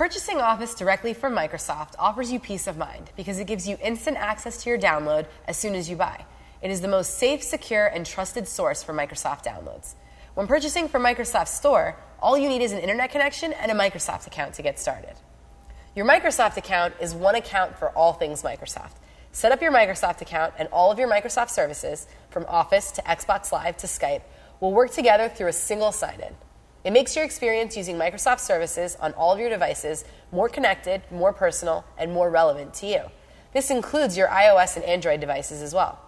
Purchasing Office directly from Microsoft offers you peace of mind because it gives you instant access to your download as soon as you buy. It is the most safe, secure, and trusted source for Microsoft downloads. When purchasing from Microsoft Store, all you need is an internet connection and a Microsoft account to get started. Your Microsoft account is one account for all things Microsoft. Set up your Microsoft account, and all of your Microsoft services, from Office to Xbox Live to Skype, will work together through a single sign in. It makes your experience using Microsoft services on all of your devices more connected, more personal, and more relevant to you. This includes your iOS and Android devices as well.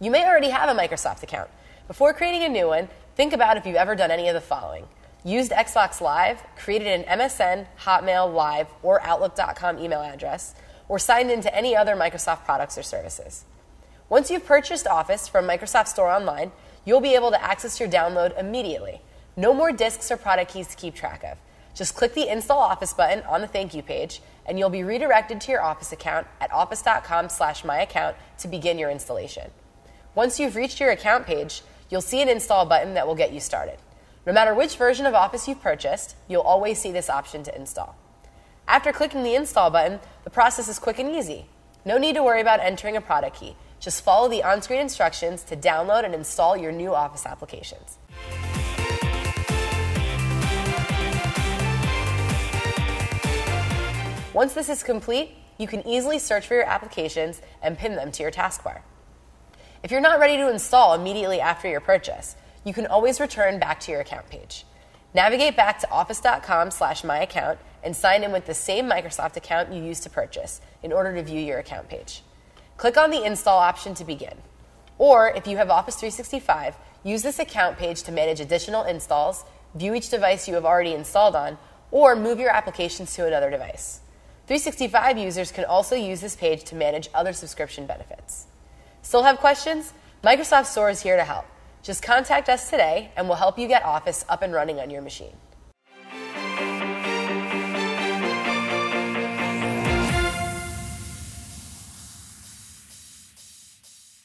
You may already have a Microsoft account. Before creating a new one, think about if you've ever done any of the following used Xbox Live, created an MSN, Hotmail, Live, or Outlook.com email address, or signed into any other Microsoft products or services. Once you've purchased Office from Microsoft Store Online, you'll be able to access your download immediately. No more disks or product keys to keep track of. Just click the Install Office button on the thank you page, and you'll be redirected to your Office account at office.com slash myaccount to begin your installation. Once you've reached your account page, you'll see an install button that will get you started. No matter which version of Office you've purchased, you'll always see this option to install. After clicking the install button, the process is quick and easy. No need to worry about entering a product key. Just follow the on screen instructions to download and install your new Office applications. Once this is complete, you can easily search for your applications and pin them to your taskbar. If you're not ready to install immediately after your purchase, you can always return back to your account page. Navigate back to office.com slash myaccount and sign in with the same Microsoft account you used to purchase in order to view your account page. Click on the install option to begin. Or if you have Office 365, use this account page to manage additional installs, view each device you have already installed on, or move your applications to another device. 365 users can also use this page to manage other subscription benefits. Still have questions? Microsoft Store is here to help. Just contact us today and we'll help you get Office up and running on your machine.